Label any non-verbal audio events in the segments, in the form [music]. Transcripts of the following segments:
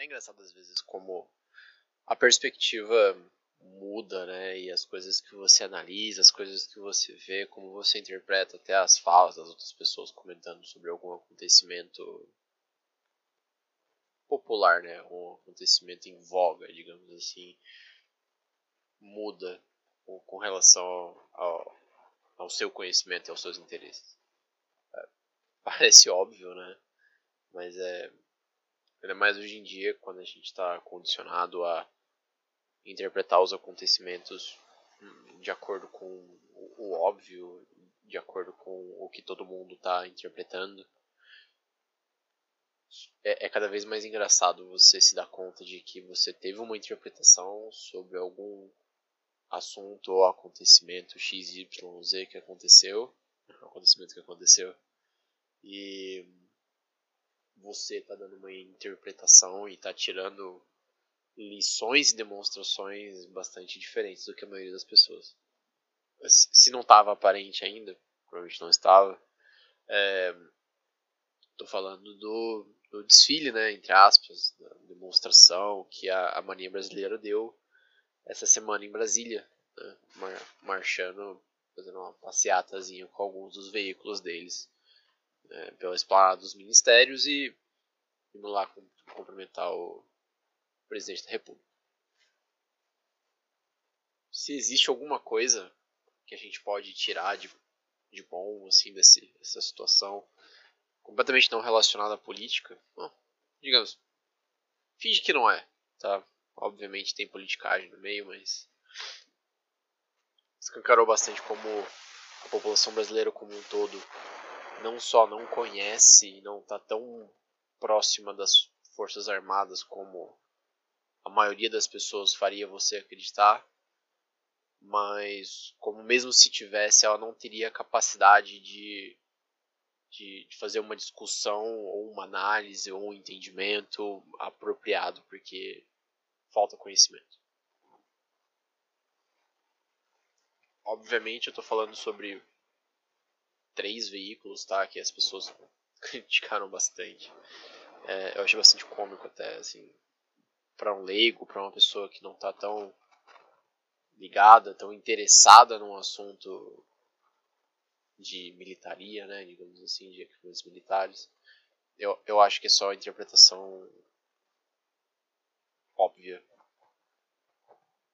É engraçado às vezes como a perspectiva muda, né? E as coisas que você analisa, as coisas que você vê, como você interpreta até as falas das outras pessoas comentando sobre algum acontecimento popular, né? Um acontecimento em voga, digamos assim, muda com relação ao, ao seu conhecimento e aos seus interesses. É, [laughs] parece óbvio, né? Mas é ainda mais hoje em dia, quando a gente está condicionado a interpretar os acontecimentos hum, de acordo com o óbvio, de acordo com o que todo mundo está interpretando. É, é, cada vez mais engraçado você se dar conta de que você teve uma interpretação sobre algum assunto ou acontecimento x, y, z que aconteceu, acontecimento que aconteceu, e você está dando uma interpretação e está tirando lições e demonstrações bastante diferentes do que a maioria das pessoas. Se não estava aparente ainda, provavelmente não estava. Estou é, falando do, do, desfile, né, entre aspas, da demonstração que a, a mania brasileira deu essa semana em Brasília, né, mar, marchando, fazendo uma passeatazinha com alguns dos veículos deles né, pela esplanada dos ministérios e indo lá cumprimentar o presidente da República. Se existe alguma coisa que a gente pode tirar de, de bom assim desse, dessa situação completamente não relacionada à política, bom, digamos, finge que não é, tá? Obviamente tem politicagem no meio, mas escancarou bastante como a população brasileira como um todo não só não conhece e não está tão próxima das forças armadas como a maioria das pessoas faria você acreditar, mas como mesmo se tivesse, ela não teria capacidade de, de, de fazer uma discussão ou uma análise ou um entendimento apropriado, porque falta conhecimento. Obviamente eu estou falando sobre três veículos, tá? Que as pessoas [laughs] criticaram bastante. É, eu achei bastante cômico até, assim, para um leigo, para uma pessoa que não está tão ligada, tão interessada num assunto de militaria, né, digamos assim, de equipamentos militares. Eu, eu acho que é só a interpretação óbvia.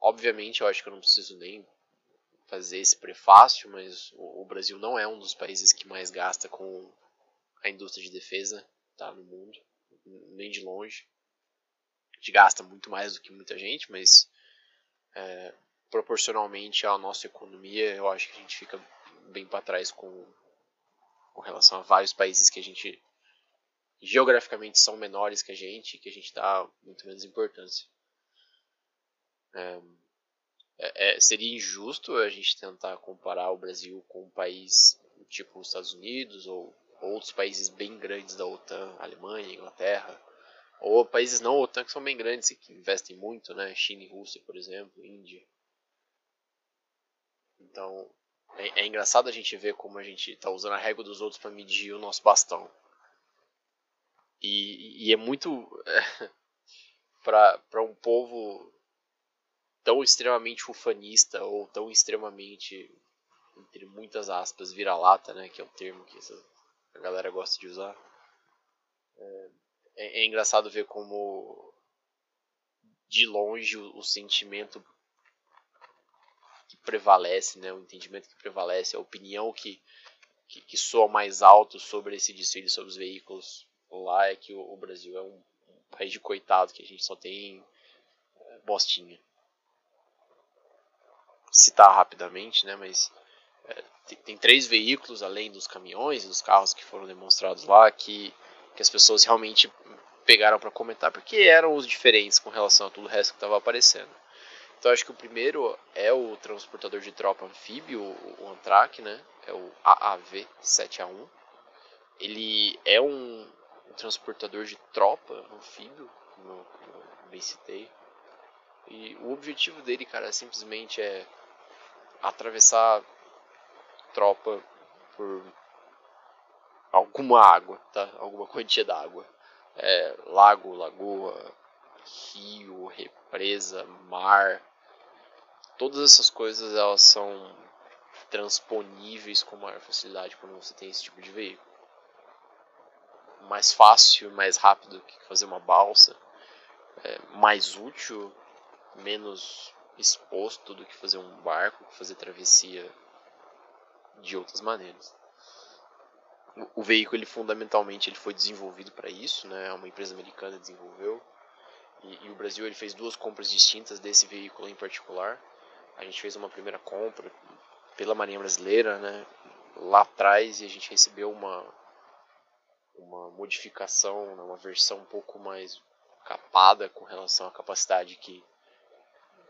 Obviamente, eu acho que eu não preciso nem fazer esse prefácio, mas o, o Brasil não é um dos países que mais gasta com a indústria de defesa tá, no mundo, nem de longe gente gasta muito mais do que muita gente, mas é, proporcionalmente à nossa economia, eu acho que a gente fica bem para trás com, com relação a vários países que a gente geograficamente são menores que a gente, que a gente dá muito menos importância. É, é, é seria injusto a gente tentar comparar o Brasil com um país tipo os Estados Unidos ou outros países bem grandes da OTAN, Alemanha, Inglaterra, ou países não OTAN que são bem grandes e que investem muito, né? China e Rússia, por exemplo, Índia. Então, é, é engraçado a gente ver como a gente está usando a régua dos outros para medir o nosso bastão. E, e é muito. [laughs] Para um povo tão extremamente ufanista ou tão extremamente, entre muitas aspas, vira-lata, né? Que é o termo que essa, a galera gosta de usar. É, é, é engraçado ver como de longe o, o, sentimento que prevalece, né, o entendimento que prevalece, a opinião que, que, que soa mais alto sobre esse desfile sobre os veículos lá é que o, o Brasil é um, país de coitado, que a gente só tem é, bostinha. Citar rapidamente, né, mas é, tem, tem três veículos além dos caminhões e dos carros que foram demonstrados lá que que as pessoas realmente pegaram para comentar, porque eram os diferentes com relação a tudo o resto que estava aparecendo. Então acho que o primeiro é o transportador de tropa anfíbio, o Antrak, né? É o AAV-7A1. Ele é um, transportador de tropa anfíbio, como eu, como eu bem citei. E o objetivo dele, cara, simplesmente é atravessar tropa por alguma água, tá? Alguma quantia d'água. É, lago, lagoa, rio, represa, mar, todas essas coisas elas são transponíveis com maior facilidade quando você tem esse tipo de veículo. Mais fácil, mais rápido que fazer uma balsa, é mais útil, menos exposto do que fazer um barco, fazer travessia de outras maneiras. O, veículo, ele fundamentalmente, ele foi desenvolvido para isso, né? Uma empresa americana desenvolveu. E, e, o Brasil ele fez duas compras distintas desse veículo em particular. A gente fez uma primeira compra pela Marinha Brasileira, né? Lá atrás e a gente recebeu uma uma modificação, né? uma versão um pouco mais capada com relação à capacidade que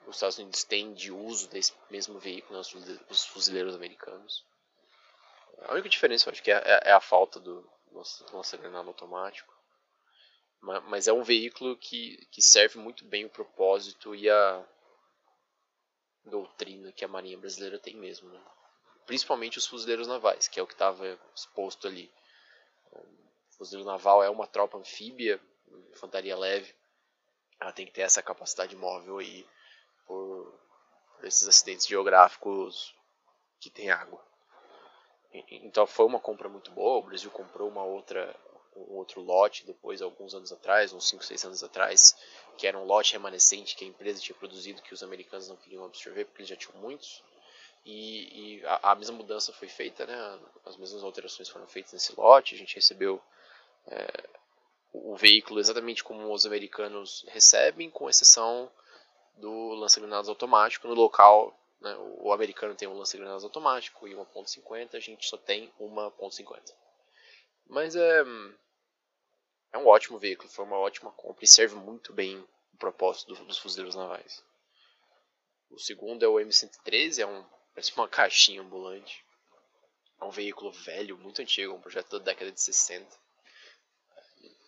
os Estados Unidos têm de uso desse mesmo veículo, né, os fuzileiros americanos. A única diferença, eu acho que é, é, é a falta do lança-granada automático. Mas é um veículo que, que serve muito bem o propósito e a doutrina que a Marinha Brasileira tem mesmo. Né? Principalmente os fuzileiros navais, que é o que estava exposto ali. O fuzileiro naval é uma tropa anfíbia, infantaria leve. Ela tem que ter essa capacidade móvel aí por, esses acidentes geográficos que tem água. Então foi uma compra muito boa. O Brasil comprou uma outra, um outro lote depois, alguns anos atrás, uns 5, 6 anos atrás, que era um lote remanescente que a empresa tinha produzido que os americanos não queriam absorver porque eles já tinham muitos. E, e a, a, mesma mudança foi feita, né? as mesmas alterações foram feitas nesse lote. A gente recebeu é, o veículo exatamente como os americanos recebem, com exceção do lança-granadas automático no local né? O americano tem um lança-granadas automático e uma .50, a gente só tem uma .50. Mas é, é um ótimo veículo, foi uma ótima compra e serve muito bem o propósito do, dos fuzileiros navais. O segundo é o M113, é um, parece uma [laughs] caixinha ambulante. É um veículo velho, muito antigo, um projeto da década de 60.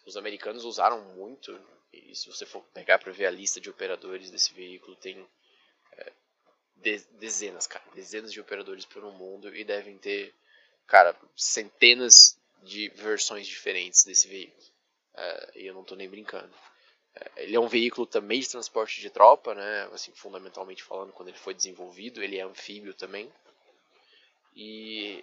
Os americanos usaram muito, e se você for pegar para ver a lista de operadores desse veículo, tem é, dezenas, cara, dezenas de operadores pelo mundo e devem ter, cara, centenas de versões diferentes desse veículo. Uh, e eu não estou nem brincando. Uh, ele é um veículo também de transporte de tropa, né? Assim, fundamentalmente falando, quando ele foi desenvolvido, ele é anfíbio também. E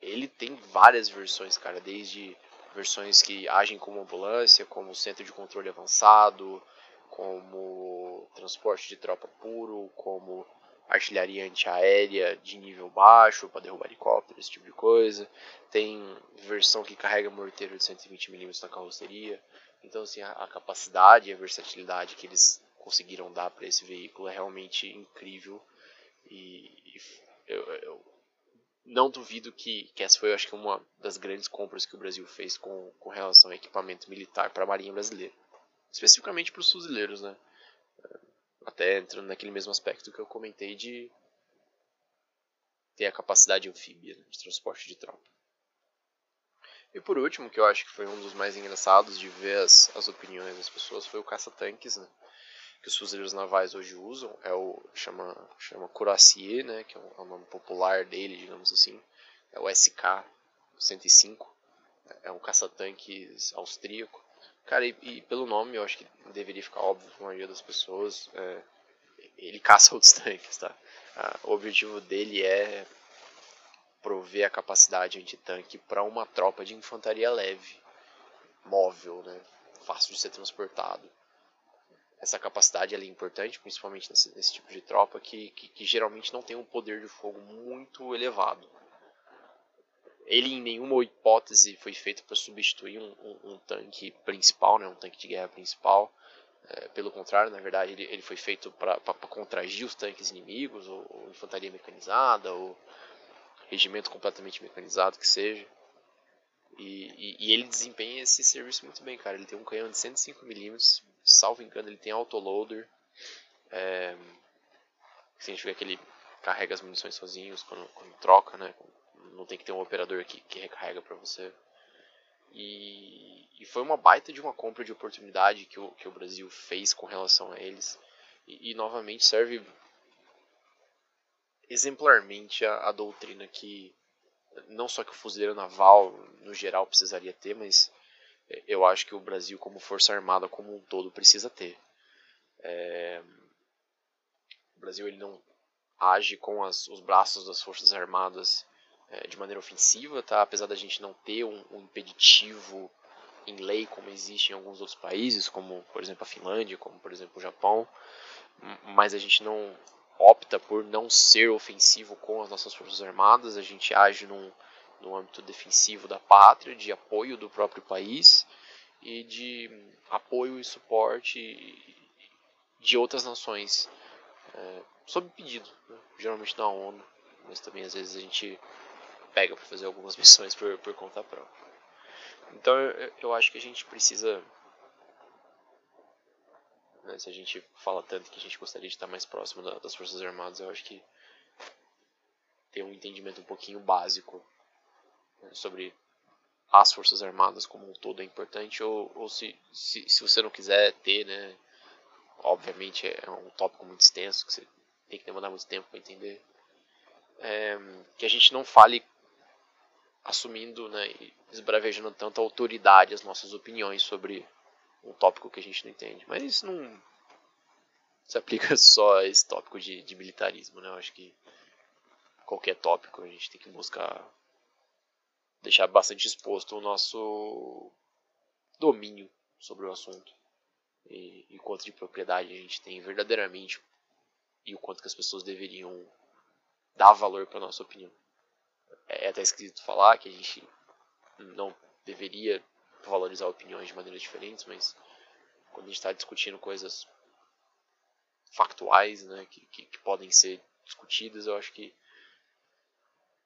ele tem várias versões, cara, desde versões que agem como ambulância, como centro de controle avançado, como transporte de tropa puro, como artilharia antiaérea de nível baixo para derrubar helicópteros, esse tipo de coisa. Tem versão que carrega morteiro de 120mm na carroceria. Então, assim, a, a capacidade e a versatilidade que eles conseguiram dar para esse veículo é realmente incrível. E, e eu, eu, não duvido que, que essa foi, acho que, uma das grandes compras que o Brasil fez com, com relação a equipamento militar para a Marinha Brasileira. Especificamente para os fuzileiros, né? Até entrando naquele mesmo aspecto que eu comentei de ter a capacidade anfíbia né, de transporte de tropa. E por último, que eu acho que foi um dos mais engraçados de ver as, as opiniões das pessoas, foi o caça-tanques, né? Que os fuzileiros navais hoje usam, é o chama chama Courassier, né, que é o, é o nome popular dele, digamos assim. É o SK-105. É um caça-tanques austríaco. Cara, e, e, pelo nome eu acho que deveria ficar óbvio para a maioria das pessoas. É, ele caça outros [laughs] tanques, tá? Ah, o objetivo dele é prover a capacidade anti-tanque para uma tropa de infantaria leve, móvel, né? Fácil de ser transportado. Essa capacidade é importante, principalmente nesse, nesse tipo de tropa que, que, que geralmente não tem um poder de fogo muito elevado ele em nenhuma hipótese foi feito para substituir um, um, um, tanque principal, né, um tanque de guerra principal. É, pelo contrário, na verdade, ele, ele foi feito para contragir os tanques inimigos, ou, ou, infantaria mecanizada, ou regimento completamente mecanizado que seja. E, e, e, ele desempenha esse serviço muito bem, cara. Ele tem um canhão de 105mm, salvo engano, ele tem autoloader. É, significa que ele carrega as munições sozinhos quando, quando troca, né? não tem que ter um operador que, que recarrega para você. E, e, foi uma baita de uma compra de oportunidade que o, que o Brasil fez com relação a eles. E, e novamente serve exemplarmente a, a, doutrina que não só que o fuzileiro naval no geral precisaria ter, mas eu acho que o Brasil como força armada como um todo precisa ter. É, o Brasil ele não age com as, os braços das Forças Armadas é, de maneira ofensiva, tá? apesar da gente não ter um, um, impeditivo em lei como existe em alguns outros países, como por exemplo a Finlândia, como por exemplo o Japão, mas a gente não opta por não ser ofensivo com as nossas Forças Armadas, a gente age num, no âmbito defensivo da pátria, de apoio do próprio país e de apoio e suporte de outras nações, é, sob pedido, né? geralmente da ONU, mas também às vezes a gente pega para fazer algumas [laughs] missões por, por conta própria. Então eu, acho que a gente precisa, né, se a gente fala tanto que a gente gostaria de estar mais próximo da, das Forças Armadas, eu acho que ter um entendimento um pouquinho básico sobre as Forças Armadas como um todo é importante, ou, ou se, se, se você não quiser ter, né, obviamente é um tópico muito extenso, que você tem que demandar muito tempo para entender, é, que a gente não fale assumindo né, e esbravejando tanto a autoridade as nossas opiniões sobre um tópico que a gente não entende. Mas isso não se aplica [laughs] só a esse tópico de, de militarismo, né? Eu acho que qualquer tópico a gente tem que buscar deixar bastante exposto o nosso domínio sobre o assunto e, e quanto de propriedade a gente tem verdadeiramente e o quanto que as pessoas deveriam dar valor para nossa opinião. É, é até escrito falar que a gente não deveria valorizar opiniões de maneiras diferentes, mas quando a gente está discutindo coisas factuais, né, que, que, que podem ser discutidas, eu acho que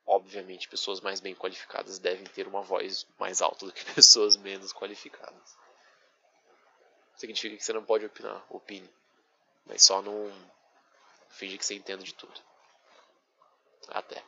obviamente pessoas mais bem qualificadas devem ter uma voz mais alta do que [laughs] pessoas menos qualificadas. Significa que você não pode opinar, opine, mas só não finge que você entende de tudo. Até.